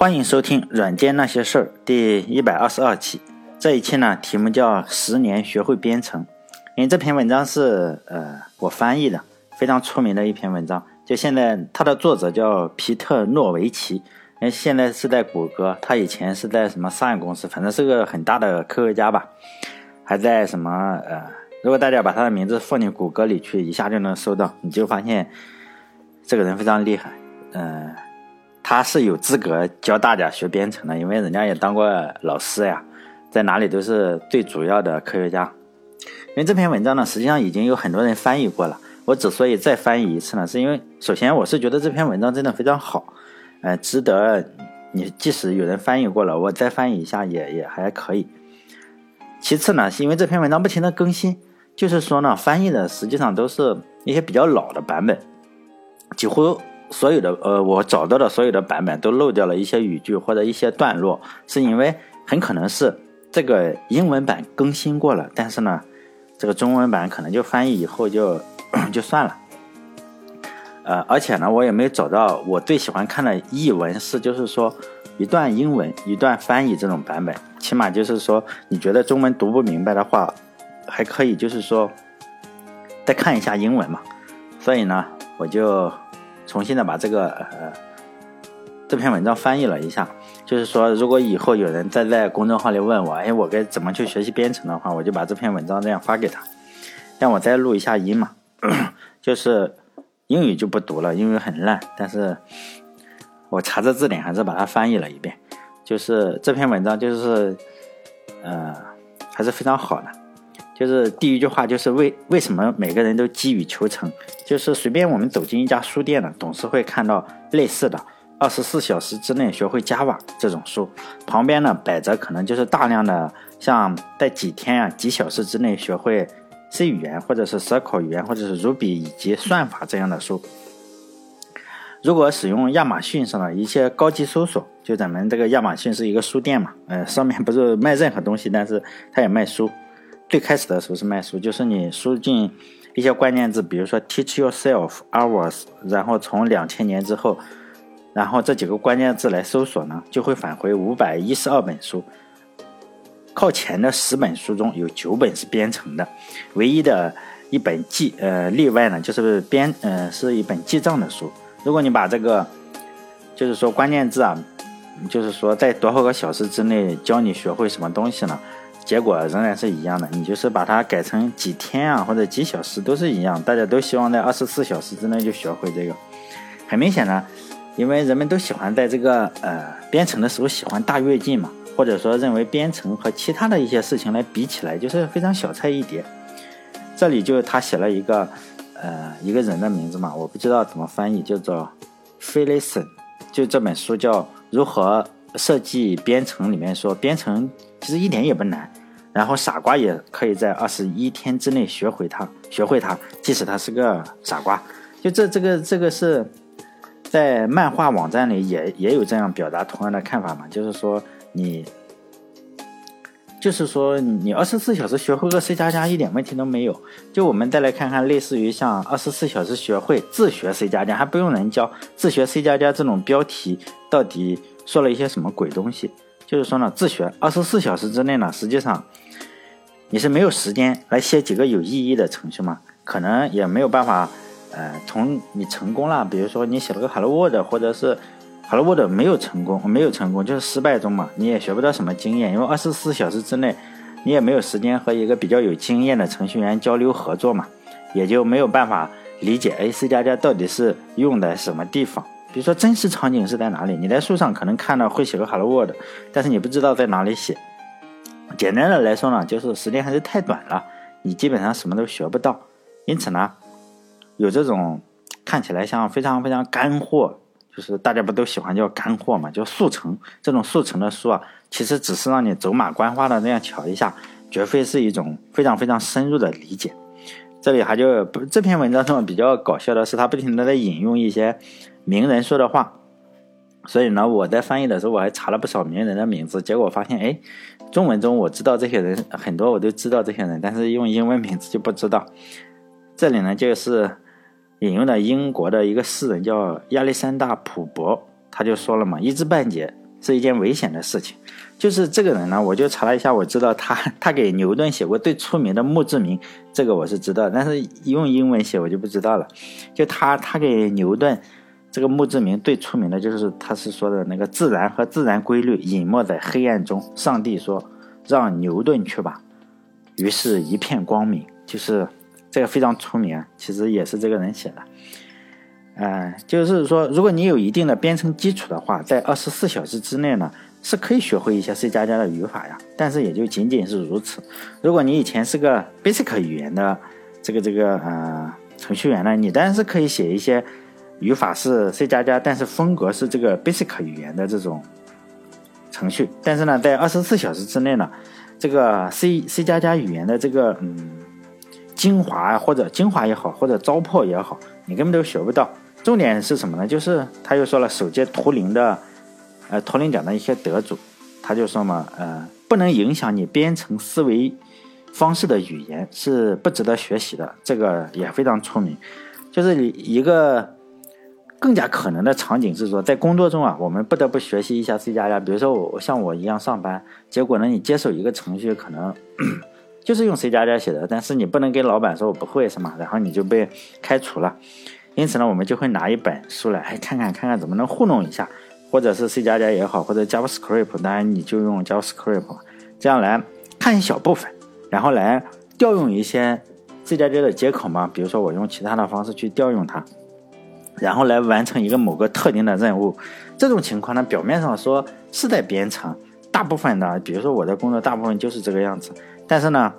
欢迎收听《软件那些事儿》第一百二十二期。这一期呢，题目叫“十年学会编程”。因为这篇文章是呃我翻译的，非常出名的一篇文章。就现在，它的作者叫皮特诺维奇，因为，现在是在谷歌，他以前是在什么商业公司，反正是个很大的科学家吧。还在什么呃，如果大家把他的名字放进谷歌里去，一下就能搜到，你就发现这个人非常厉害。嗯。他是有资格教大家学编程的，因为人家也当过老师呀，在哪里都是最主要的科学家。因为这篇文章呢，实际上已经有很多人翻译过了。我之所以再翻译一次呢，是因为首先我是觉得这篇文章真的非常好，呃，值得你即使有人翻译过了，我再翻译一下也也还可以。其次呢，是因为这篇文章不停的更新，就是说呢，翻译的实际上都是一些比较老的版本，几乎。所有的呃，我找到的所有的版本都漏掉了一些语句或者一些段落，是因为很可能是这个英文版更新过了，但是呢，这个中文版可能就翻译以后就 就算了。呃，而且呢，我也没找到我最喜欢看的译文是，就是说一段英文一段翻译这种版本，起码就是说你觉得中文读不明白的话，还可以就是说再看一下英文嘛。所以呢，我就。重新的把这个呃这篇文章翻译了一下，就是说，如果以后有人再在公众号里问我，哎，我该怎么去学习编程的话，我就把这篇文章这样发给他，让我再录一下音嘛。就是英语就不读了，英语很烂，但是我查着字典还是把它翻译了一遍。就是这篇文章，就是呃还是非常好的。就是第一句话，就是为为什么每个人都急于求成？就是随便我们走进一家书店呢，总是会看到类似的“二十四小时之内学会 Java” 这种书，旁边呢摆着可能就是大量的像在几天啊、几小时之内学会 C 语言，或者是蛇口语言，或者是 Ruby 以及算法这样的书。如果使用亚马逊上的一些高级搜索，就咱们这个亚马逊是一个书店嘛，呃，上面不是卖任何东西，但是它也卖书。最开始的时候是卖书，就是你输进一些关键字，比如说 teach yourself hours，然后从两千年之后，然后这几个关键字来搜索呢，就会返回五百一十二本书。靠前的十本书中有九本是编程的，唯一的一本记呃例外呢，就是编呃是一本记账的书。如果你把这个就是说关键字啊，就是说在多少个小时之内教你学会什么东西呢？结果仍然是一样的，你就是把它改成几天啊，或者几小时都是一样，大家都希望在二十四小时之内就学会这个。很明显呢，因为人们都喜欢在这个呃编程的时候喜欢大跃进嘛，或者说认为编程和其他的一些事情来比起来就是非常小菜一碟。这里就他写了一个呃一个人的名字嘛，我不知道怎么翻译，叫做 f e l i s o n 就这本书叫如何设计编程，里面说编程其实一点也不难。然后傻瓜也可以在二十一天之内学会它，学会它，即使他是个傻瓜。就这这个这个是在漫画网站里也也有这样表达同样的看法嘛？就是说你，就是说你二十四小时学会个 C 加加一点问题都没有。就我们再来看看，类似于像二十四小时学会自学 C 加加，还不用人教，自学 C 加加这种标题到底说了一些什么鬼东西？就是说呢，自学二十四小时之内呢，实际上。你是没有时间来写几个有意义的程序嘛？可能也没有办法，呃，从你成功了，比如说你写了个 Hello World，或者是 Hello World 没有成功，没有成功就是失败中嘛，你也学不到什么经验，因为二十四小时之内，你也没有时间和一个比较有经验的程序员交流合作嘛，也就没有办法理解 A C 加加到底是用在什么地方，比如说真实场景是在哪里？你在书上可能看到会写个 Hello World，但是你不知道在哪里写。简单的来说呢，就是时间还是太短了，你基本上什么都学不到。因此呢，有这种看起来像非常非常干货，就是大家不都喜欢叫干货嘛，叫速成这种速成的书啊，其实只是让你走马观花的那样瞧一下，绝非是一种非常非常深入的理解。这里还就不这篇文章中比较搞笑的是，他不停的在引用一些名人说的话。所以呢，我在翻译的时候，我还查了不少名人的名字，结果发现，哎，中文中我知道这些人很多，我都知道这些人，但是用英文名字就不知道。这里呢，就是引用的英国的一个诗人叫亚历山大·普伯，他就说了嘛：“一知半解是一件危险的事情。就是这个人呢，我就查了一下，我知道他 他给牛顿写过最出名的墓志铭，这个我是知道，但是用英文写我就不知道了。就他他给牛顿这个墓志铭最出名的就是他是说的那个自然和自然规律隐没在黑暗中，上帝说让牛顿去吧，于是一片光明，就是这个非常出名，其实也是这个人写的。嗯，就是说，如果你有一定的编程基础的话，在二十四小时之内呢，是可以学会一些 C 加加的语法呀。但是也就仅仅是如此。如果你以前是个 Basic 语言的这个这个呃程序员呢，你当然是可以写一些语法是 C 加加，但是风格是这个 Basic 语言的这种程序。但是呢，在二十四小时之内呢，这个 C C 加加语言的这个嗯精华或者精华也好，或者糟粕也好，你根本都学不到。重点是什么呢？就是他又说了，首届图灵的，呃，图灵奖的一些得主，他就说嘛，呃，不能影响你编程思维方式的语言是不值得学习的。这个也非常出名。就是一个更加可能的场景是说，在工作中啊，我们不得不学习一下 C 加加。比如说我像我一样上班，结果呢，你接手一个程序，可能 就是用 C 加加写的，但是你不能跟老板说我不会，是吗？然后你就被开除了。因此呢，我们就会拿一本书来，哎，看看看看怎么能糊弄一下，或者是 C 加加也好，或者 JavaScript，当然你就用 JavaScript，这样来看一小部分，然后来调用一些 C 加加的接口嘛，比如说我用其他的方式去调用它，然后来完成一个某个特定的任务。这种情况呢，表面上说是在编程，大部分的，比如说我的工作大部分就是这个样子，但是呢，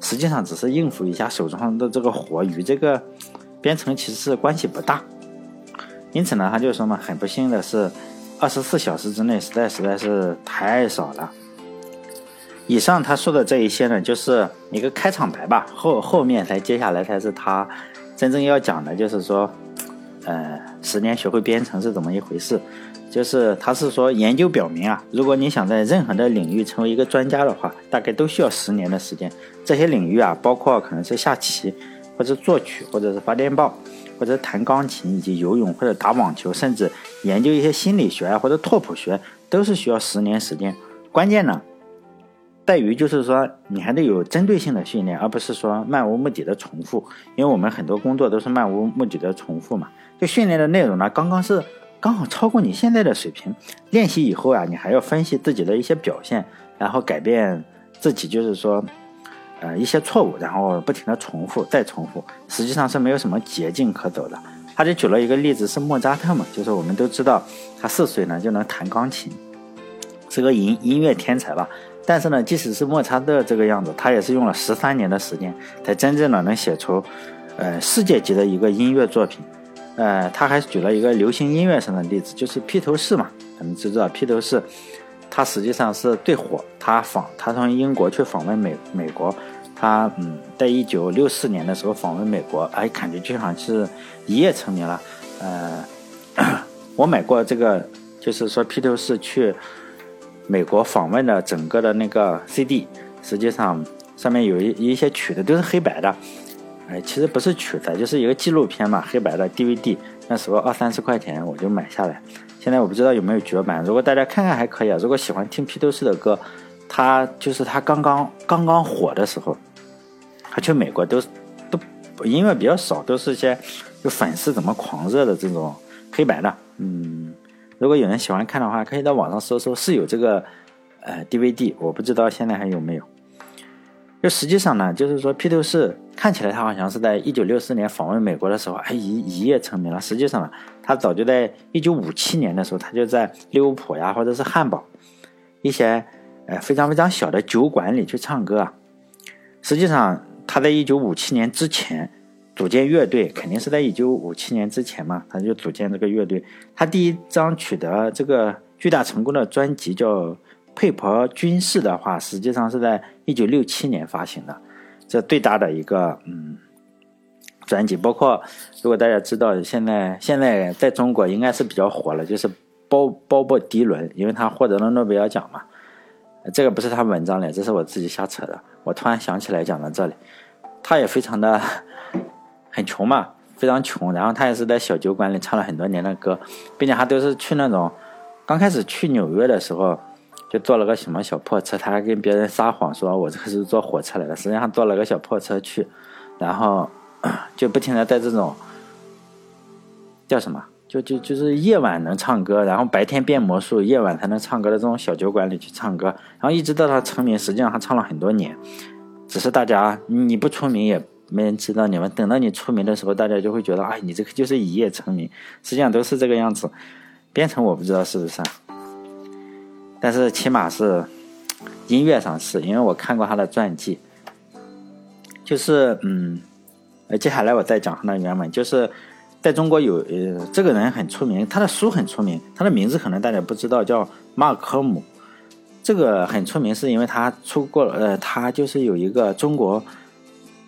实际上只是应付一下手上的这个活，与这个。编程其实是关系不大，因此呢，他就说嘛，很不幸的是，二十四小时之内实在实在是太少了。以上他说的这一些呢，就是一个开场白吧，后后面才接下来才是他真正要讲的，就是说，呃，十年学会编程是怎么一回事？就是他是说，研究表明啊，如果你想在任何的领域成为一个专家的话，大概都需要十年的时间。这些领域啊，包括可能是下棋。或者作曲，或者是发电报，或者弹钢琴，以及游泳或者打网球，甚至研究一些心理学啊或者拓扑学，都是需要十年时间。关键呢，在于就是说你还得有针对性的训练，而不是说漫无目的的重复。因为我们很多工作都是漫无目的的重复嘛。就训练的内容呢，刚刚是刚好超过你现在的水平。练习以后啊，你还要分析自己的一些表现，然后改变自己，就是说。呃，一些错误，然后不停的重复，再重复，实际上是没有什么捷径可走的。他就举了一个例子，是莫扎特嘛，就是我们都知道，他四岁呢就能弹钢琴，是个音音乐天才吧。但是呢，即使是莫扎特这个样子，他也是用了十三年的时间，才真正的能写出，呃，世界级的一个音乐作品。呃，他还举了一个流行音乐上的例子，就是披头士嘛，咱们知道披头士，他实际上是最火，他访，他从英国去访问美美国。他嗯，在一九六四年的时候访问美国，哎，感觉就像是一夜成名了。呃，我买过这个，就是说披头士去美国访问的整个的那个 CD，实际上上面有一一些曲子都是黑白的。哎，其实不是曲子，就是一个纪录片嘛，黑白的 DVD。那时候二三十块钱我就买下来。现在我不知道有没有绝版，如果大家看看还可以啊。如果喜欢听披头士的歌，他就是他刚刚刚刚火的时候。他去美国都都音乐比较少，都是些有粉丝怎么狂热的这种黑白的。嗯，如果有人喜欢看的话，可以在网上搜搜，是有这个呃 DVD，我不知道现在还有没有。就实际上呢，就是说披头士看起来他好像是在一九六四年访问美国的时候，哎一一夜成名了。实际上呢，他早就在一九五七年的时候，他就在利物浦呀，或者是汉堡一些呃非常非常小的酒馆里去唱歌啊。实际上。他在一九五七年之前组建乐队，肯定是在一九五七年之前嘛，他就组建这个乐队。他第一张取得这个巨大成功的专辑叫《佩珀军事》的话，实际上是在一九六七年发行的，这最大的一个嗯专辑。包括如果大家知道，现在现在在中国应该是比较火了，就是鲍鲍勃迪伦，因为他获得了诺贝尔奖嘛。这个不是他文章里，这是我自己瞎扯的。我突然想起来讲到这里，他也非常的很穷嘛，非常穷。然后他也是在小酒馆里唱了很多年的歌，并且他都是去那种。刚开始去纽约的时候，就坐了个什么小破车，他还跟别人撒谎说我这个是坐火车来的，实际上坐了个小破车去，然后 就不停的在这种叫什么，就就就是夜晚能唱歌，然后白天变魔术，夜晚才能唱歌的这种小酒馆里去唱歌，然后一直到他成名，实际上他唱了很多年，只是大家你不出名也。没人知道你们，等到你出名的时候，大家就会觉得，哎，你这个就是一夜成名。实际上都是这个样子。编程我不知道是不是，但是起码是音乐上是，因为我看过他的传记。就是，嗯，呃，接下来我再讲他的原文。就是在中国有，呃，这个人很出名，他的书很出名，他的名字可能大家不知道，叫马尔科姆。这个很出名，是因为他出过，呃，他就是有一个中国。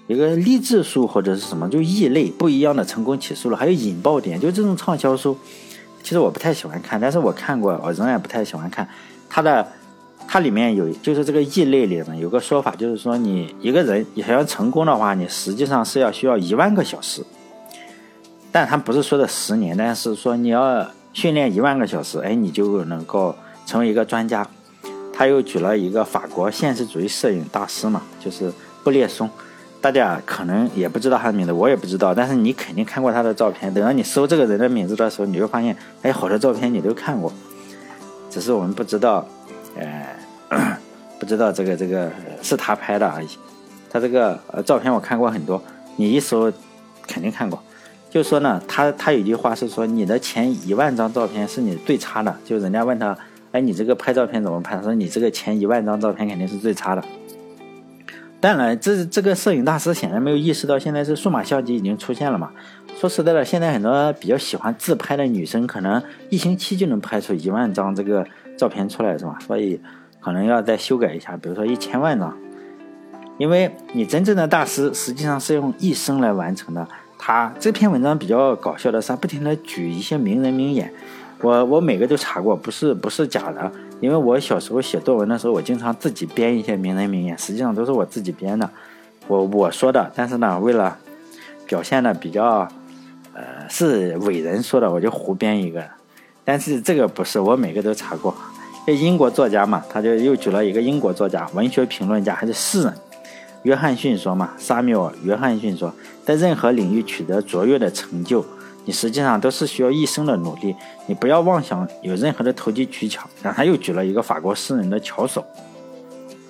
一个励志书或者是什么，就异类不一样的成功起诉了，还有引爆点，就这种畅销书，其实我不太喜欢看，但是我看过，我仍然不太喜欢看。它的它里面有，就是这个异类里面有个说法，就是说你一个人想要成功的话，你实际上是要需要一万个小时，但他不是说的十年，但是说你要训练一万个小时，哎，你就能够成为一个专家。他又举了一个法国现实主义摄影大师嘛，就是布列松。大家可能也不知道他的名字，我也不知道，但是你肯定看过他的照片。等到你搜这个人的名字的时候，你就发现，哎，好多照片你都看过，只是我们不知道，呃，不知道这个这个是他拍的而已。他这个呃照片我看过很多，你一搜肯定看过。就说呢，他他有句话是说，你的前一万张照片是你最差的。就人家问他，哎，你这个拍照片怎么拍？他说你这个前一万张照片肯定是最差的。当然，这这个摄影大师显然没有意识到，现在是数码相机已经出现了嘛。说实在的，现在很多比较喜欢自拍的女生，可能一星期就能拍出一万张这个照片出来，是吧？所以可能要再修改一下，比如说一千万张。因为你真正的大师实际上是用一生来完成的。他这篇文章比较搞笑的是，他不停的举一些名人名言，我我每个都查过，不是不是假的。因为我小时候写作文的时候，我经常自己编一些名人名言，实际上都是我自己编的，我我说的。但是呢，为了表现的比较，呃，是伟人说的，我就胡编一个。但是这个不是，我每个都查过。这英国作家嘛，他就又举了一个英国作家、文学评论家还是诗人，约翰逊说嘛，沙缪尔·约翰逊说，在任何领域取得卓越的成就。你实际上都是需要一生的努力，你不要妄想有任何的投机取巧。然后他又举了一个法国诗人的巧手，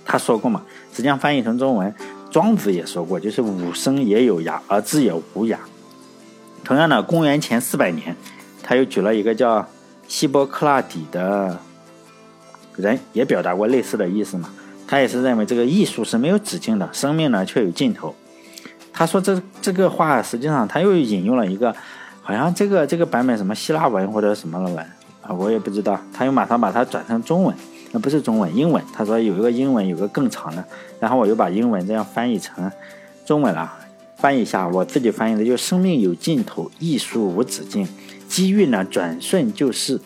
他说过嘛，实际上翻译成中文，庄子也说过，就是吾生也有涯，而知也无涯。同样的，公元前四百年，他又举了一个叫希波克拉底的人，也表达过类似的意思嘛。他也是认为这个艺术是没有止境的，生命呢却有尽头。他说这这个话，实际上他又引用了一个。好像这个这个版本什么希腊文或者什么的文啊，我也不知道。他又马上把它转成中文，那不是中文，英文。他说有一个英文，有个更长的。然后我又把英文这样翻译成中文了，翻译一下，我自己翻译的就是生命有尽头，艺术无止境，机遇呢转瞬就是，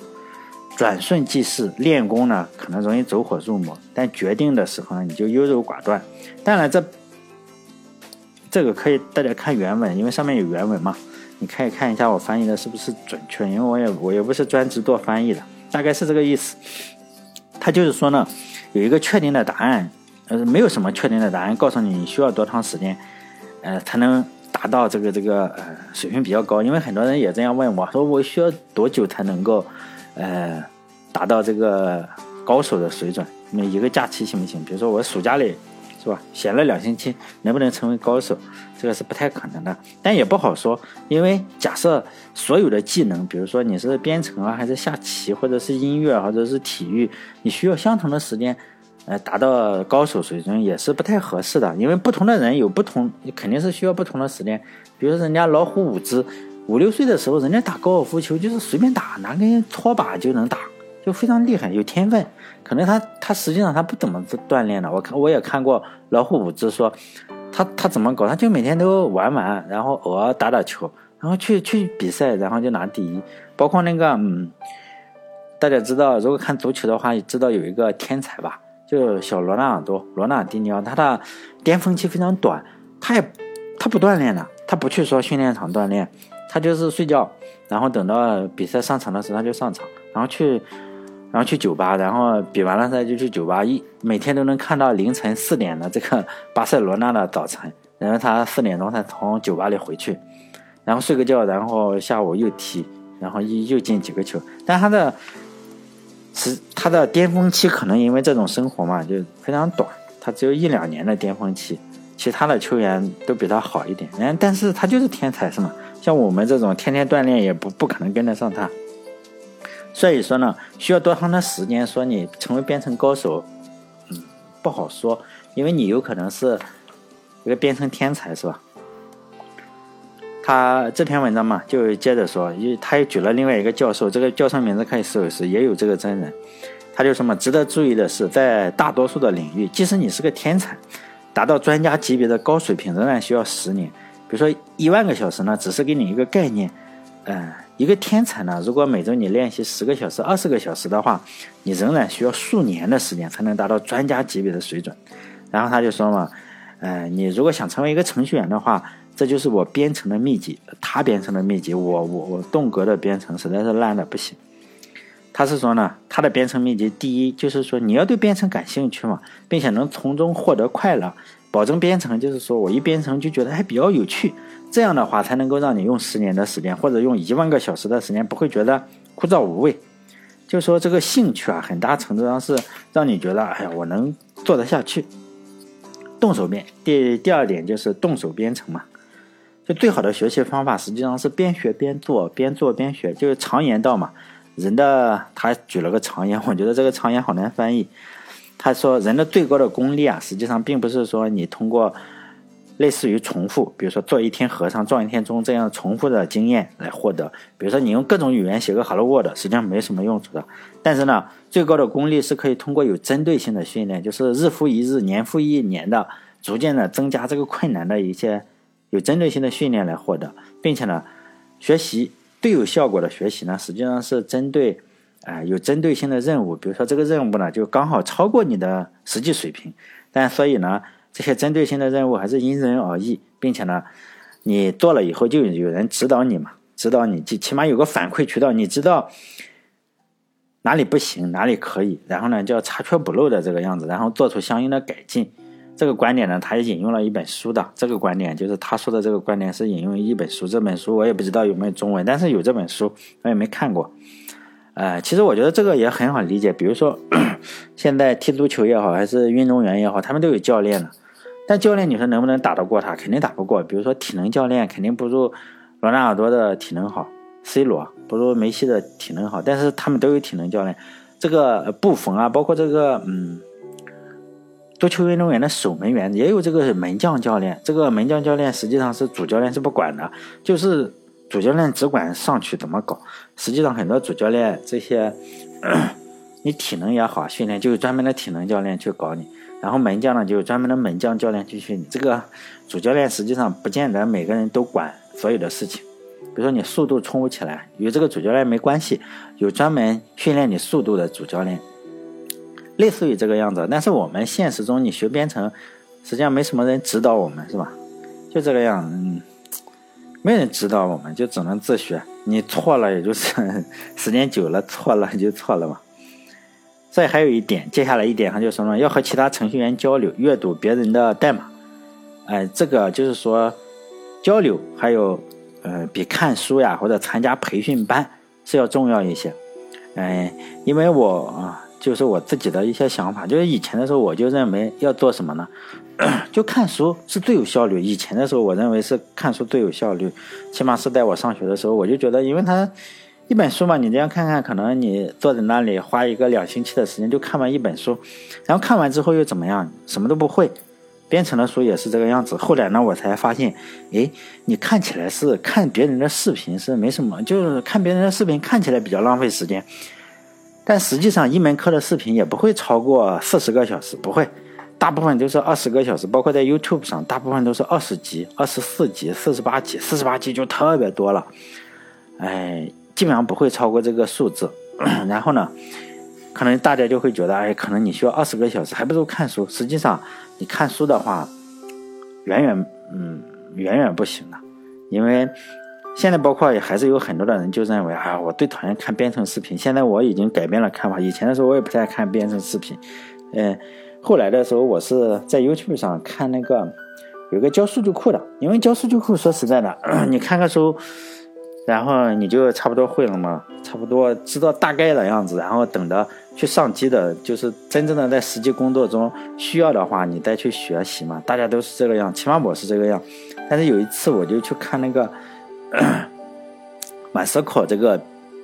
转瞬即逝。练功呢可能容易走火入魔，但决定的时候呢你就优柔寡断。当然这这个可以大家看原文，因为上面有原文嘛。你可以看一下我翻译的是不是准确，因为我也我也不是专职做翻译的，大概是这个意思。他就是说呢，有一个确定的答案，呃，没有什么确定的答案告诉你你需要多长时间，呃，才能达到这个这个呃水平比较高。因为很多人也这样问我说，我需要多久才能够呃达到这个高手的水准？那一个假期行不行？比如说我暑假里。是吧？闲了两星期，能不能成为高手？这个是不太可能的，但也不好说。因为假设所有的技能，比如说你是编程啊，还是下棋，或者是音乐，或者是体育，你需要相同的时间，呃，达到高手水准也是不太合适的。因为不同的人有不同，肯定是需要不同的时间。比如说人家老虎伍兹，五六岁的时候，人家打高尔夫球就是随便打，拿根拖把就能打。就非常厉害，有天分。可能他他实际上他不怎么锻炼的。我看我也看过老虎伍兹说，他他怎么搞？他就每天都玩玩，然后偶尔打打球，然后去去比赛，然后就拿第一。包括那个嗯，大家知道，如果看足球的话，知道有一个天才吧，就小罗纳尔多，罗纳尔迪尼奥，他的巅峰期非常短，他也他不锻炼的，他不去说训练场锻炼，他就是睡觉，然后等到比赛上场的时候他就上场。然后去，然后去酒吧，然后比完了赛就去酒吧，一每天都能看到凌晨四点的这个巴塞罗那的早晨，然后他四点钟才从酒吧里回去，然后睡个觉，然后下午又踢，然后又又进几个球，但他的是他的巅峰期可能因为这种生活嘛就非常短，他只有一两年的巅峰期，其他的球员都比他好一点，嗯，但是他就是天才是吗？像我们这种天天锻炼也不不可能跟得上他。所以说呢，需要多长的时间？说你成为编程高手，嗯，不好说，因为你有可能是一个编程天才，是吧？他这篇文章嘛，就接着说，因他又举了另外一个教授，这个教授名字可以搜一搜，也有这个真人。他就什么？值得注意的是，在大多数的领域，即使你是个天才，达到专家级别的高水平，仍然需要十年。比如说一万个小时呢，只是给你一个概念，嗯。一个天才呢，如果每周你练习十个小时、二十个小时的话，你仍然需要数年的时间才能达到专家级别的水准。然后他就说嘛，呃，你如果想成为一个程序员的话，这就是我编程的秘籍。他编程的秘籍，我我我动格的编程实在是烂的不行。他是说呢，他的编程秘籍，第一就是说你要对编程感兴趣嘛，并且能从中获得快乐。保证编程就是说我一编程就觉得还比较有趣。这样的话才能够让你用十年的时间，或者用一万个小时的时间，不会觉得枯燥无味。就说这个兴趣啊，很大程度上是让你觉得，哎呀，我能做得下去。动手编，第第二点就是动手编程嘛。就最好的学习方法，实际上是边学边做，边做边学。就是常言道嘛，人的他举了个常言，我觉得这个常言好难翻译。他说，人的最高的功力啊，实际上并不是说你通过。类似于重复，比如说做一天和尚撞一天钟这样重复的经验来获得。比如说你用各种语言写个 Hello World，实际上没什么用处的。但是呢，最高的功力是可以通过有针对性的训练，就是日复一日、年复一年的，逐渐的增加这个困难的一些有针对性的训练来获得，并且呢，学习最有效果的学习呢，实际上是针对，啊，有针对性的任务。比如说这个任务呢，就刚好超过你的实际水平，但所以呢。这些针对性的任务还是因人而异，并且呢，你做了以后就有人指导你嘛，指导你，起起码有个反馈渠道，你知道哪里不行，哪里可以，然后呢，就要查缺补漏的这个样子，然后做出相应的改进。这个观点呢，他也引用了一本书的，这个观点就是他说的这个观点是引用一本书，这本书我也不知道有没有中文，但是有这本书，我也没看过。呃，其实我觉得这个也很好理解，比如说现在踢足球也好，还是运动员也好，他们都有教练了。但教练，你说能不能打得过他？肯定打不过。比如说体能教练，肯定不如罗纳尔多的体能好，C 罗不如梅西的体能好。但是他们都有体能教练。这个布冯啊，包括这个嗯，足球运动员的守门员也有这个门将教练。这个门将教练实际上是主教练是不管的，就是主教练只管上去怎么搞。实际上很多主教练这些，你体能也好训练，就是专门的体能教练去搞你。然后门将呢，就有专门的门将教练去训你。这个主教练实际上不见得每个人都管所有的事情。比如说你速度冲不起来，与这个主教练没关系，有专门训练你速度的主教练，类似于这个样子。但是我们现实中你学编程，实际上没什么人指导我们，是吧？就这个样，嗯，没人指导我们，就只能自学。你错了，也就是时间久了错了就错了嘛。再还有一点，接下来一点他就说呢，要和其他程序员交流，阅读别人的代码。哎，这个就是说，交流还有，呃，比看书呀或者参加培训班是要重要一些。哎，因为我啊，就是我自己的一些想法，就是以前的时候我就认为要做什么呢？就看书是最有效率。以前的时候我认为是看书最有效率，起码是在我上学的时候，我就觉得，因为他。一本书嘛，你这样看看，可能你坐在那里花一个两星期的时间就看完一本书，然后看完之后又怎么样？什么都不会。编程的书也是这个样子。后来呢，我才发现，哎，你看起来是看别人的视频是没什么，就是看别人的视频看起来比较浪费时间，但实际上一门课的视频也不会超过四十个小时，不会，大部分都是二十个小时，包括在 YouTube 上，大部分都是二十集、二十四集、四十八集，四十八集就特别多了，哎。基本上不会超过这个数字，然后呢，可能大家就会觉得，哎，可能你需要二十个小时，还不如看书。实际上，你看书的话，远远，嗯，远远不行的，因为现在包括也还是有很多的人就认为啊，我最讨厌看编程视频。现在我已经改变了看法，以前的时候我也不太看编程视频。嗯，后来的时候我是在 YouTube 上看那个有个教数据库的，因为教数据库说实在的，你看个书，然后你就差不多会了嘛，差不多知道大概的样子，然后等着去上机的，就是真正的在实际工作中需要的话，你再去学习嘛。大家都是这个样，起码我是这个样。但是有一次我就去看那个。MySQL 这个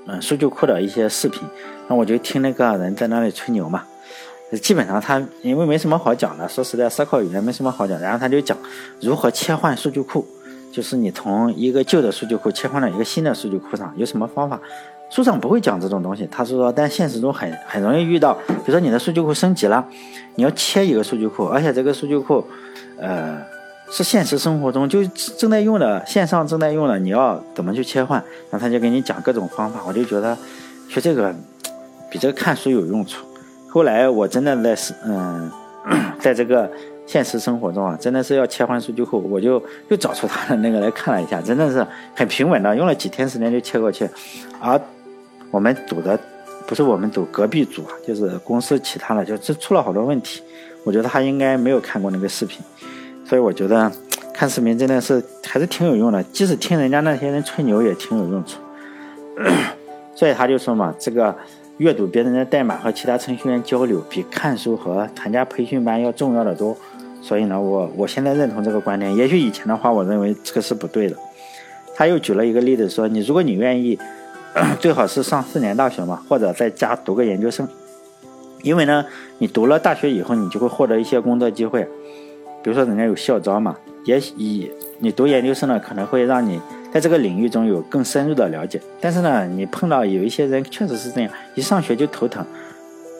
嗯数据库的一些视频，那我就听那个人在那里吹牛嘛。基本上他因为没什么好讲的，说实在，SQL 语言没什么好讲。然后他就讲如何切换数据库，就是你从一个旧的数据库切换到一个新的数据库上，有什么方法？书上不会讲这种东西。他是说，但现实中很很容易遇到，比如说你的数据库升级了，你要切一个数据库，而且这个数据库，呃。是现实生活中就正在用的，线上正在用的，你要怎么去切换？然后他就给你讲各种方法，我就觉得学这个比这个看书有用处。后来我真的在是嗯，在这个现实生活中啊，真的是要切换数据库，我就又找出他的那个来看了一下，真的是很平稳的，用了几天时间就切过去。而我们组的不是我们组隔壁组啊，就是公司其他的，就这出了好多问题。我觉得他应该没有看过那个视频。所以我觉得 看视频真的是还是挺有用的，即使听人家那些人吹牛也挺有用处。所以他就说嘛，这个阅读别人的代码和其他程序员交流，比看书和参加培训班要重要的多。所以呢，我我现在认同这个观点。也许以前的话，我认为这个是不对的。他又举了一个例子说，你如果你愿意，最好是上四年大学嘛，或者在家读个研究生，因为呢，你读了大学以后，你就会获得一些工作机会。比如说，人家有校招嘛，也以你读研究生呢，可能会让你在这个领域中有更深入的了解。但是呢，你碰到有一些人确实是这样，一上学就头疼。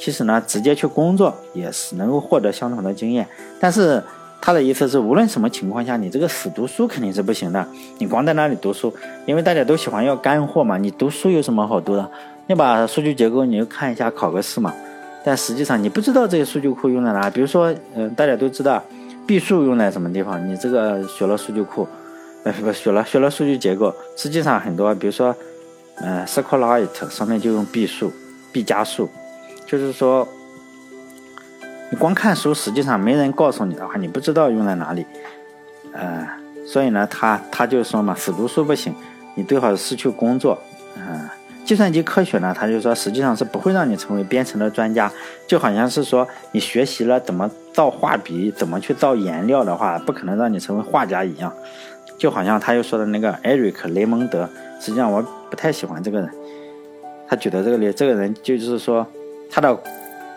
其实呢，直接去工作也是能够获得相同的经验。但是他的意思是，无论什么情况下，你这个死读书肯定是不行的。你光在那里读书，因为大家都喜欢要干货嘛。你读书有什么好读的？你把数据结构你就看一下，考个试嘛。但实际上你不知道这些数据库用在哪。比如说，嗯，大家都知道。毕数用在什么地方？你这个学了数据库，呃，不学了学了数据结构。实际上很多，比如说，呃，SQLite 上面就用毕数、毕加数，就是说，你光看书，实际上没人告诉你的话，你不知道用在哪里。呃，所以呢，他他就说嘛，死读书不行，你最好是去工作，嗯。计算机科学呢，他就说实际上是不会让你成为编程的专家，就好像是说你学习了怎么造画笔、怎么去造颜料的话，不可能让你成为画家一样。就好像他又说的那个艾瑞克·雷蒙德，实际上我不太喜欢这个人。他举的这个例，这个人就是说他的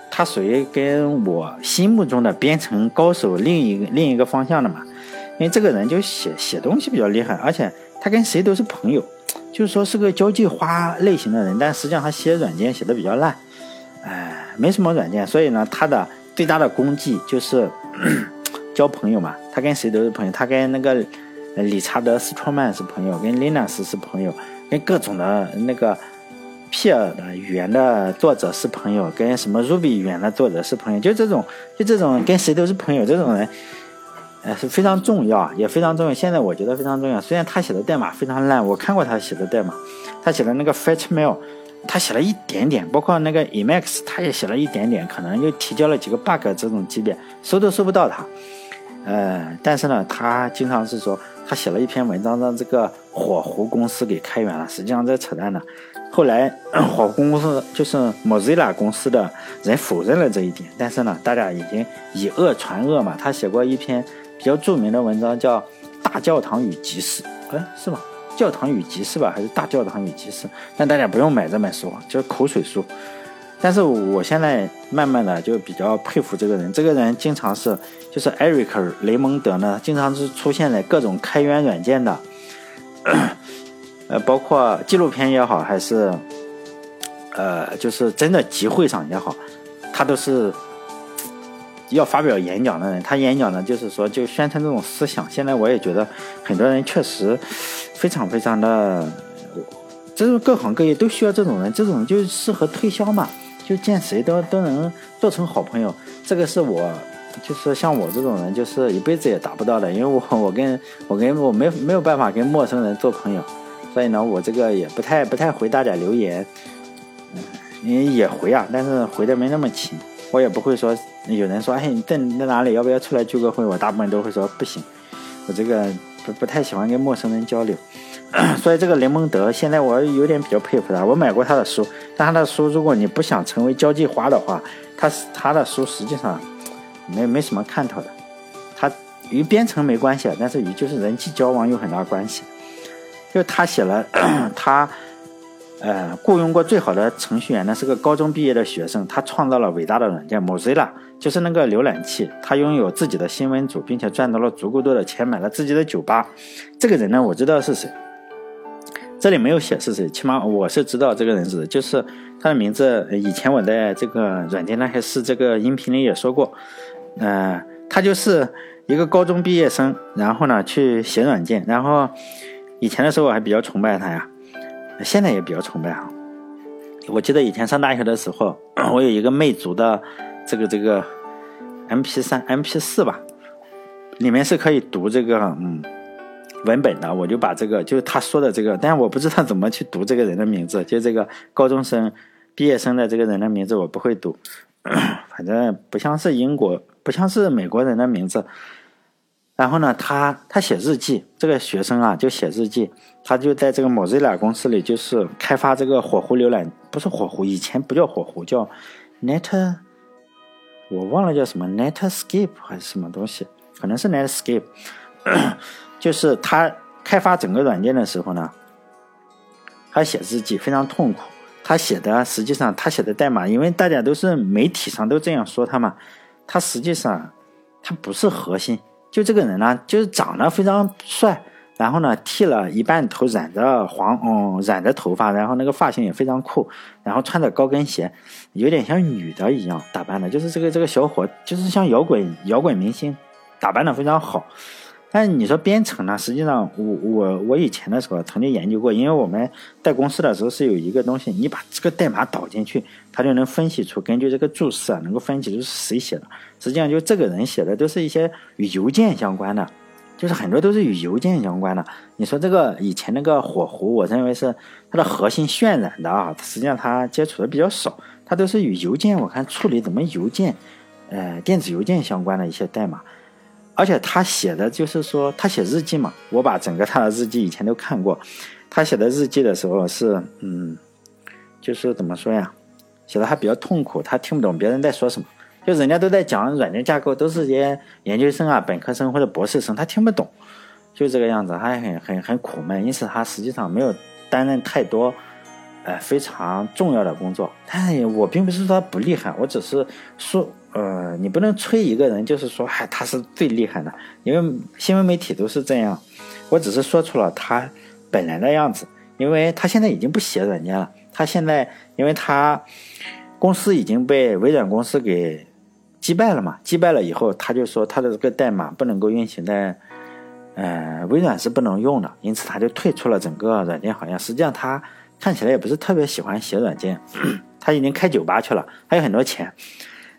他属于跟我心目中的编程高手另一另一个方向的嘛，因为这个人就写写东西比较厉害，而且他跟谁都是朋友。就是说是个交际花类型的人，但实际上他写软件写的比较烂，哎，没什么软件，所以呢，他的最大的功绩就是 交朋友嘛。他跟谁都是朋友，他跟那个理查德·斯托曼是朋友，跟 Linux 是朋友，跟各种的那个 P 的语言的作者是朋友，跟什么 Ruby 语言的作者是朋友，就这种，就这种跟谁都是朋友这种人。哎，是非常重要，也非常重要。现在我觉得非常重要。虽然他写的代码非常烂，我看过他写的代码，他写的那个 fetch mail，他写了一点点，包括那个 Emacs，他也写了一点点，可能就提交了几个 bug 这种级别，搜都搜不到他。呃，但是呢，他经常是说他写了一篇文章，让这个火狐公司给开源了，实际上在扯淡呢。后来 火狐公司就是 Mozilla 公司的人否认了这一点，但是呢，大家已经以恶传恶嘛，他写过一篇。比较著名的文章叫《大教堂与集市》，哎，是吧？教堂与集市吧，还是大教堂与集市？但大家不用买这本书，就是口水书。但是我现在慢慢的就比较佩服这个人，这个人经常是，就是艾瑞克·雷蒙德呢，经常是出现在各种开源软件的，呃，包括纪录片也好，还是，呃，就是真的集会上也好，他都是。要发表演讲的人，他演讲呢，就是说就宣传这种思想。现在我也觉得很多人确实非常非常的，这种各行各业都需要这种人，这种就适合推销嘛，就见谁都都能做成好朋友。这个是我，就是像我这种人，就是一辈子也达不到的，因为我我跟我跟我没没有办法跟陌生人做朋友，所以呢，我这个也不太不太回大家留言，嗯，也回啊，但是回的没那么勤。我也不会说有人说，哎，你在在哪里？要不要出来聚个会？我大部分都会说不行，我这个不不太喜欢跟陌生人交流。所以这个雷蒙德现在我有点比较佩服他。我买过他的书，但他的书如果你不想成为交际花的话，他他的书实际上没没什么看头的。他与编程没关系，但是与就是人际交往有很大关系。就他写了 他。呃，雇佣过最好的程序员呢，是个高中毕业的学生。他创造了伟大的软件 Mozilla，就是那个浏览器。他拥有自己的新闻组，并且赚到了足够多的钱，买了自己的酒吧。这个人呢，我知道是谁。这里没有写是谁，起码我是知道这个人是，就是他的名字。以前我在这个软件那些事这个音频里也说过。呃，他就是一个高中毕业生，然后呢去写软件，然后以前的时候我还比较崇拜他呀。现在也比较崇拜啊！我记得以前上大学的时候，我有一个魅族的这个这个 M P 三 M P 四吧，里面是可以读这个嗯文本的。我就把这个就是他说的这个，但是我不知道怎么去读这个人的名字，就这个高中生毕业生的这个人的名字我不会读，反正不像是英国，不像是美国人的名字。然后呢，他他写日记，这个学生啊就写日记，他就在这个 Mozilla 公司里，就是开发这个火狐浏览，不是火狐，以前不叫火狐，叫 Net，我忘了叫什么 Netscape 还是什么东西，可能是 Netscape，就是他开发整个软件的时候呢，他写日记非常痛苦，他写的实际上他写的代码，因为大家都是媒体上都这样说他嘛，他实际上他不是核心。就这个人呢，就是长得非常帅，然后呢剃了一半头，染着黄，嗯，染着头发，然后那个发型也非常酷，然后穿着高跟鞋，有点像女的一样打扮的，就是这个这个小伙，就是像摇滚摇滚明星，打扮的非常好。但你说编程呢？实际上，我我我以前的时候曾经研究过，因为我们在公司的时候是有一个东西，你把这个代码导进去，它就能分析出根据这个注释啊，能够分析出是谁写的。实际上，就这个人写的都是一些与邮件相关的，就是很多都是与邮件相关的。你说这个以前那个火狐，我认为是它的核心渲染的啊，实际上它接触的比较少，它都是与邮件，我看处理怎么邮件，呃，电子邮件相关的一些代码。而且他写的就是说，他写日记嘛，我把整个他的日记以前都看过。他写的日记的时候是，嗯，就是怎么说呀，写的还比较痛苦，他听不懂别人在说什么。就人家都在讲软件架构，都是些研究生啊、本科生或者博士生，他听不懂，就这个样子，他很很很苦闷。因此，他实际上没有担任太多，呃，非常重要的工作。但是我并不是说他不厉害，我只是说。呃，你不能吹一个人，就是说，嗨，他是最厉害的，因为新闻媒体都是这样。我只是说出了他本来的样子，因为他现在已经不写软件了。他现在，因为他公司已经被微软公司给击败了嘛，击败了以后，他就说他的这个代码不能够运行在，呃，微软是不能用的，因此他就退出了整个软件行业。实际上，他看起来也不是特别喜欢写软件，他已经开酒吧去了，还有很多钱。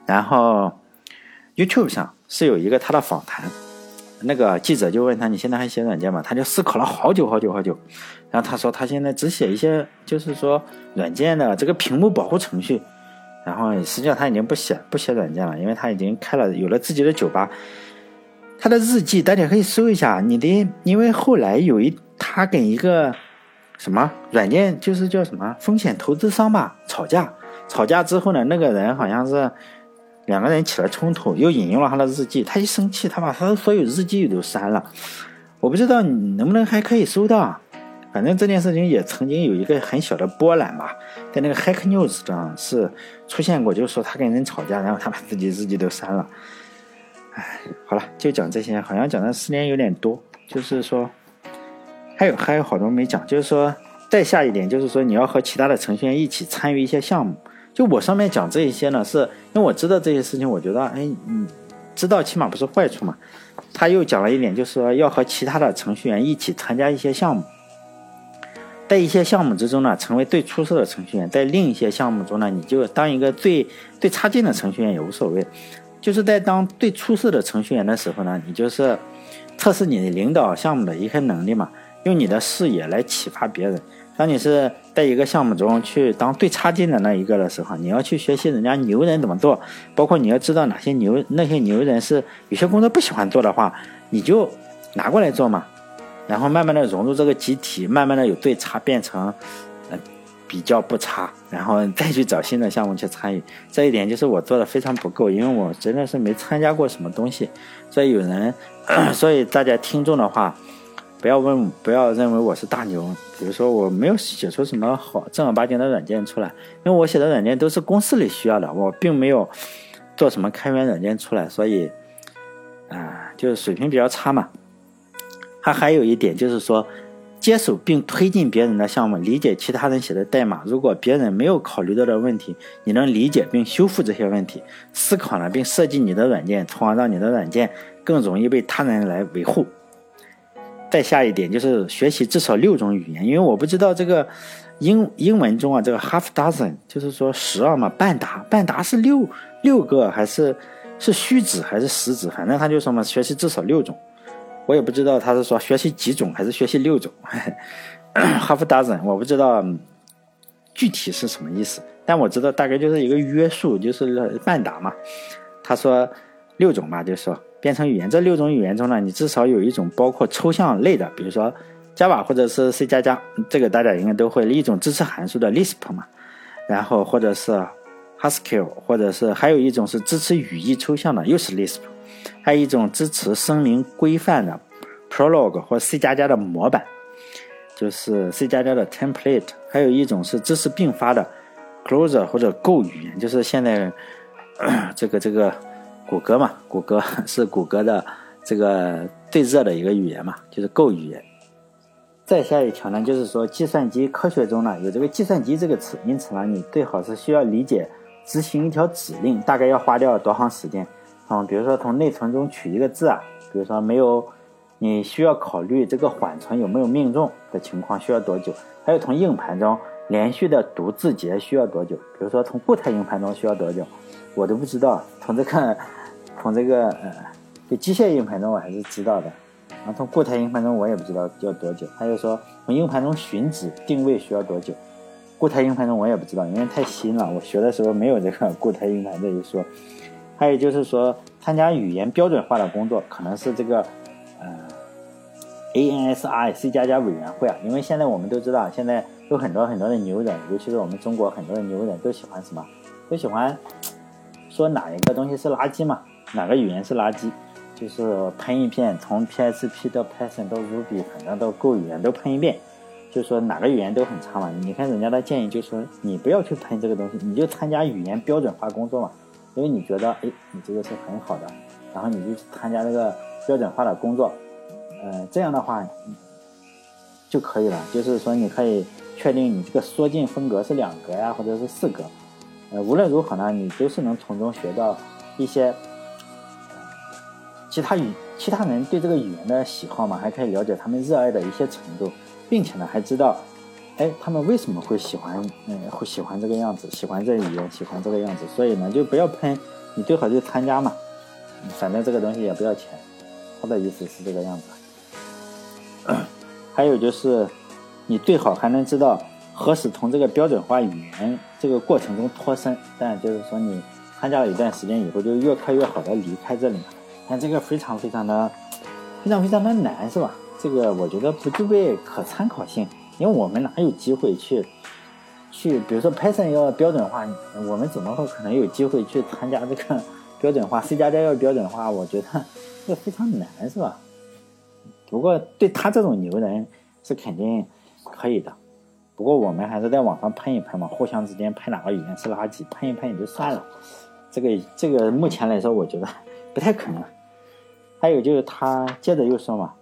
然后，YouTube 上是有一个他的访谈，那个记者就问他：“你现在还写软件吗？”他就思考了好久好久好久，然后他说：“他现在只写一些，就是说软件的这个屏幕保护程序。然后实际上他已经不写不写软件了，因为他已经开了有了自己的酒吧。他的日记大家可以搜一下。你的，因为后来有一他跟一个什么软件，就是叫什么风险投资商吧吵架，吵架之后呢，那个人好像是。”两个人起了冲突，又引用了他的日记。他一生气，他把他的所有日记都删了。我不知道你能不能还可以搜到。反正这件事情也曾经有一个很小的波澜吧，在那个 Hack News 上是出现过，就是说他跟人吵架，然后他把自己日记都删了。哎，好了，就讲这些，好像讲的时间有点多。就是说，还有还有好多没讲，就是说再下一点，就是说你要和其他的程序员一起参与一些项目。就我上面讲这一些呢，是因为我知道这些事情，我觉得，哎，你，知道起码不是坏处嘛。他又讲了一点，就是说要和其他的程序员一起参加一些项目，在一些项目之中呢，成为最出色的程序员；在另一些项目中呢，你就当一个最最差劲的程序员也无所谓。就是在当最出色的程序员的时候呢，你就是测试你的领导项目的一些能力嘛。用你的视野来启发别人。当你是在一个项目中去当最差劲的那一个的时候，你要去学习人家牛人怎么做，包括你要知道哪些牛那些牛人是有些工作不喜欢做的话，你就拿过来做嘛，然后慢慢的融入这个集体，慢慢的有最差变成，呃，比较不差，然后再去找新的项目去参与。这一点就是我做的非常不够，因为我真的是没参加过什么东西，所以有人，所以大家听众的话。不要问，不要认为我是大牛。比如说，我没有写出什么好正儿八经的软件出来，因为我写的软件都是公司里需要的，我并没有做什么开源软件出来，所以啊，就是水平比较差嘛。还还有一点就是说，接手并推进别人的项目，理解其他人写的代码。如果别人没有考虑到的问题，你能理解并修复这些问题，思考了并设计你的软件，从而让你的软件更容易被他人来维护。再下一点就是学习至少六种语言，因为我不知道这个英英文中啊，这个 half dozen 就是说十二嘛，半达半达是六六个还是是虚指还是实指？反正他就说嘛，学习至少六种，我也不知道他是说学习几种还是学习六种。half dozen 我不知道具体是什么意思，但我知道大概就是一个约束，就是半达嘛。他说六种吧，就说。编程语言这六种语言中呢，你至少有一种包括抽象类的，比如说 Java 或者是 C 加加，这个大家应该都会。一种支持函数的 Lisp 嘛，然后或者是 Haskell，或者是还有一种是支持语义抽象的，又是 Lisp。还有一种支持声明规范的 Prolog 或 C 加加的模板，就是 C 加加的 Template。还有一种是支持并发的 Closure 或者 Go 语言，就是现在这 个这个。谷歌嘛，谷歌 是谷歌的这个最热的一个语言嘛，就是 Go 语言。再下一条呢，就是说计算机科学中呢有这个计算机这个词，因此呢你最好是需要理解执行一条指令大概要花掉多长时间。嗯，比如说从内存中取一个字啊，比如说没有，你需要考虑这个缓存有没有命中的情况需要多久，还有从硬盘中连续的读字节需要多久，比如说从固态硬盘中需要多久，我都不知道。从这个。从这个呃，就机械硬盘中我还是知道的，然后从固态硬盘中我也不知道要多久。还有说从硬盘中寻址定位需要多久，固态硬盘中我也不知道，因为太新了，我学的时候没有这个固态硬盘这一说。还有就是说参加语言标准化的工作，可能是这个呃 ANSI C 加加委员会啊，因为现在我们都知道，现在有很多很多的牛人，尤其是我们中国很多的牛人都喜欢什么，都喜欢说哪一个东西是垃圾嘛。哪个语言是垃圾？就是喷一遍，从 PHP 到 Python 到 Ruby，反正到 Go 语言都喷一遍，就说哪个语言都很差嘛。你看人家的建议，就说你不要去喷这个东西，你就参加语言标准化工作嘛，因为你觉得，哎，你这个是很好的，然后你就参加这个标准化的工作，呃，这样的话就可以了。就是说你可以确定你这个缩进风格是两格呀，或者是四格，呃，无论如何呢，你都是能从中学到一些。其他语其他人对这个语言的喜好嘛，还可以了解他们热爱的一些程度，并且呢，还知道，哎，他们为什么会喜欢，嗯，会喜欢这个样子，喜欢这语言，喜欢这个样子。所以呢，就不要喷，你最好就参加嘛，反正这个东西也不要钱。他的意思是这个样子。还有就是，你最好还能知道何时从这个标准化语言这个过程中脱身。但就是说，你参加了一段时间以后，就越快越好的离开这里嘛。但这个非常非常的，非常非常的难，是吧？这个我觉得不具备可参考性，因为我们哪有机会去，去，比如说 Python 要标准化，我们怎么会可能有机会去参加这个标准化？C 加加要标准化，我觉得这非常难，是吧？不过对他这种牛人是肯定可以的。不过我们还是在网上喷一喷嘛，互相之间喷哪个语言是垃圾，喷一喷也就算了。这个这个目前来说，我觉得不太可能。还有就是他接着又说嘛，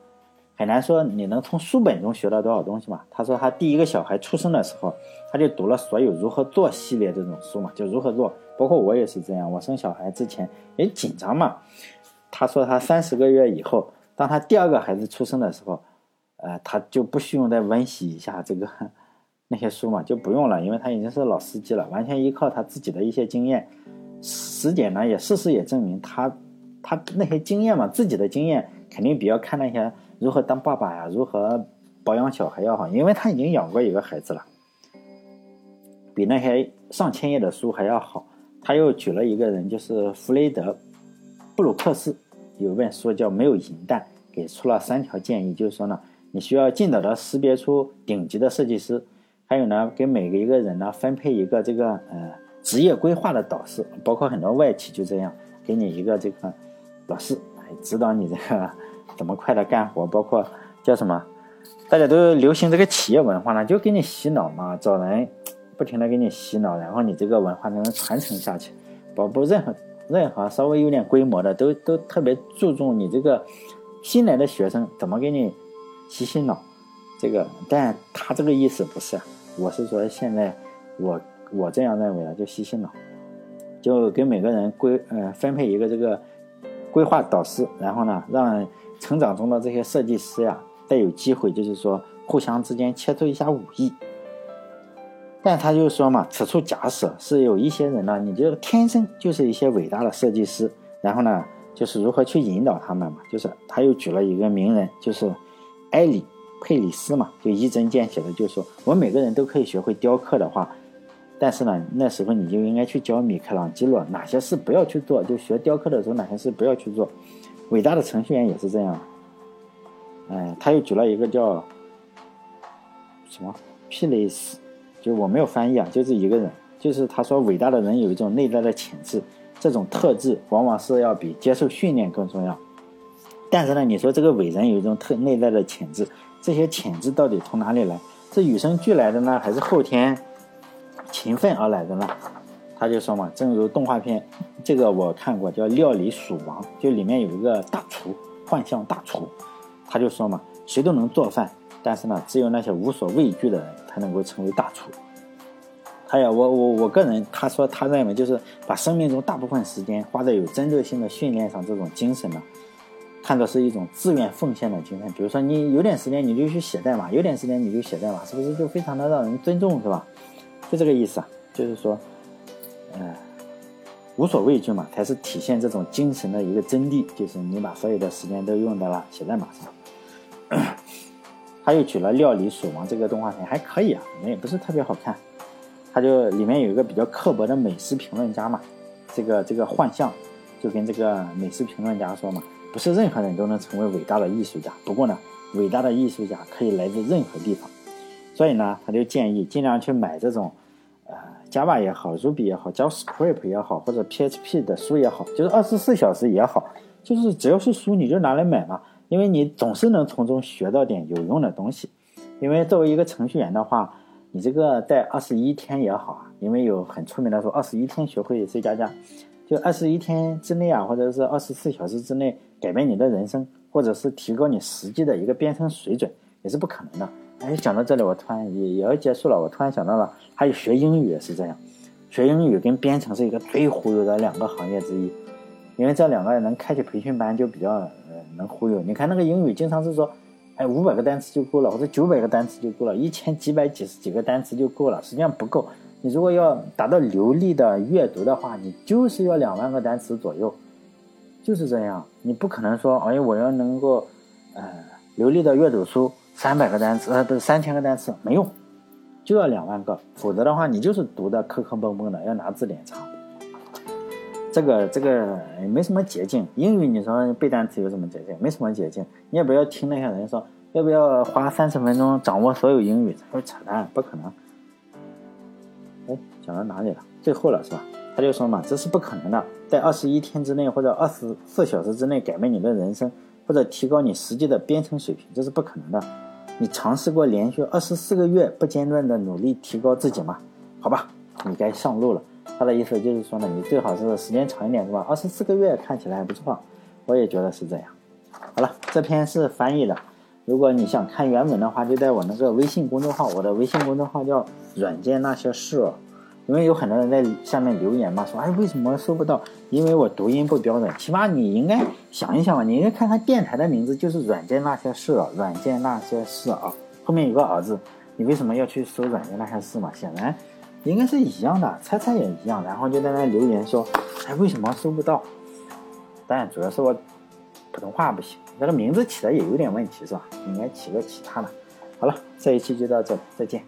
很难说你能从书本中学到多少东西嘛。他说他第一个小孩出生的时候，他就读了所有如何做系列这种书嘛，就如何做。包括我也是这样，我生小孩之前也紧张嘛。他说他三十个月以后，当他第二个孩子出生的时候，呃，他就不需要再温习一下这个那些书嘛，就不用了，因为他已经是老司机了，完全依靠他自己的一些经验。实践呢，也事实也证明他。他那些经验嘛，自己的经验肯定比要看那些如何当爸爸呀，如何保养小孩要好，因为他已经养过一个孩子了，比那些上千页的书还要好。他又举了一个人，就是弗雷德·布鲁克斯，有本书叫《没有银弹》，给出了三条建议，就是说呢，你需要尽早的识别出顶级的设计师，还有呢，给每个一个人呢分配一个这个呃职业规划的导师，包括很多外企就这样，给你一个这个老师，指导你这个怎么快的干活，包括叫什么，大家都流行这个企业文化呢，就给你洗脑嘛，找人。不停的给你洗脑，然后你这个文化能传承下去。包括任何任何稍微有点规模的，都都特别注重你这个新来的学生怎么给你洗洗脑。这个，但他这个意思不是，我是说现在我我这样认为的，就洗洗脑，就给每个人规呃分配一个这个规划导师，然后呢，让成长中的这些设计师呀，再有机会就是说互相之间切磋一下武艺。但他就说嘛，此处假设是有一些人呢，你就天生就是一些伟大的设计师，然后呢，就是如何去引导他们嘛，就是他又举了一个名人，就是埃里佩里斯嘛，就一针见血的就说，我们每个人都可以学会雕刻的话，但是呢，那时候你就应该去教米开朗基罗哪些事不要去做，就学雕刻的时候哪些事不要去做，伟大的程序员也是这样，哎，他又举了一个叫什么皮雷斯。就我没有翻译啊，就是一个人，就是他说伟大的人有一种内在的潜质，这种特质往往是要比接受训练更重要。但是呢，你说这个伟人有一种特内在的潜质，这些潜质到底从哪里来？是与生俱来的呢，还是后天勤奋而来的呢？他就说嘛，正如动画片，这个我看过，叫《料理鼠王》，就里面有一个大厨，幻象大厨，他就说嘛，谁都能做饭。但是呢，只有那些无所畏惧的人才能够成为大厨。还有我我我个人，他说他认为就是把生命中大部分时间花在有针对性的训练上，这种精神呢，看作是一种自愿奉献的精神。比如说你有点时间你就去写代码，有点时间你就写代码，是不是就非常的让人尊重，是吧？就这个意思啊，就是说，嗯，无所畏惧嘛，才是体现这种精神的一个真谛，就是你把所有的时间都用在了写代码上。他又举了《料理鼠王》这个动画片，还可以啊，反正也不是特别好看。他就里面有一个比较刻薄的美食评论家嘛，这个这个幻象就跟这个美食评论家说嘛，不是任何人都能成为伟大的艺术家。不过呢，伟大的艺术家可以来自任何地方。所以呢，他就建议尽量去买这种，呃，Java 也好，Ruby 也好，JavaScript 也好，或者 PHP 的书也好，就是二十四小时也好，就是只要是书你就拿来买嘛。因为你总是能从中学到点有用的东西，因为作为一个程序员的话，你这个在二十一天也好啊，因为有很出名的说二十一天学会 C 加加，就二十一天之内啊，或者是二十四小时之内改变你的人生，或者是提高你实际的一个编程水准，也是不可能的。哎，讲到这里，我突然也也要结束了，我突然想到了，还有学英语也是这样，学英语跟编程是一个最忽悠的两个行业之一。因为这两个能开起培训班就比较呃能忽悠。你看那个英语经常是说，哎五百个单词就够了，或者九百个单词就够了，一千几百几十几个单词就够了，实际上不够。你如果要达到流利的阅读的话，你就是要两万个单词左右，就是这样。你不可能说，哎我要能够呃流利的阅读书三百个单词，呃不是三千个单词没用，就要两万个，否则的话你就是读的磕磕碰碰的，要拿字典查。这个这个没什么捷径，英语你说背单词有什么捷径？没什么捷径，你也不要听那些人说要不要花三十分钟掌握所有英语，这是扯淡，不可能。哎，讲到哪里了？最后了是吧？他就说嘛，这是不可能的，在二十一天之内或者二十四小时之内改变你的人生，或者提高你实际的编程水平，这是不可能的。你尝试过连续二十四个月不间断的努力提高自己吗？好吧，你该上路了。他的意思就是说呢，你最好是时间长一点，是吧？二十四个月看起来还不错，我也觉得是这样。好了，这篇是翻译的，如果你想看原文的话，就在我那个微信公众号，我的微信公众号叫“软件那些事”。因为有很多人在下面留言嘛，说哎为什么搜不到？因为我读音不标准。起码你应该想一想吧，你应该看看电台的名字就是“软件那些事啊”，“软件那些事”啊，后面有个“儿”子，你为什么要去搜“软件那些事”嘛？显然。应该是一样的，猜猜也一样，然后就在那留言说，哎，为什么搜不到？当然主要是我普通话不行，这个名字起的也有点问题，是吧？应该起个其他的。好了，这一期就到这，再见。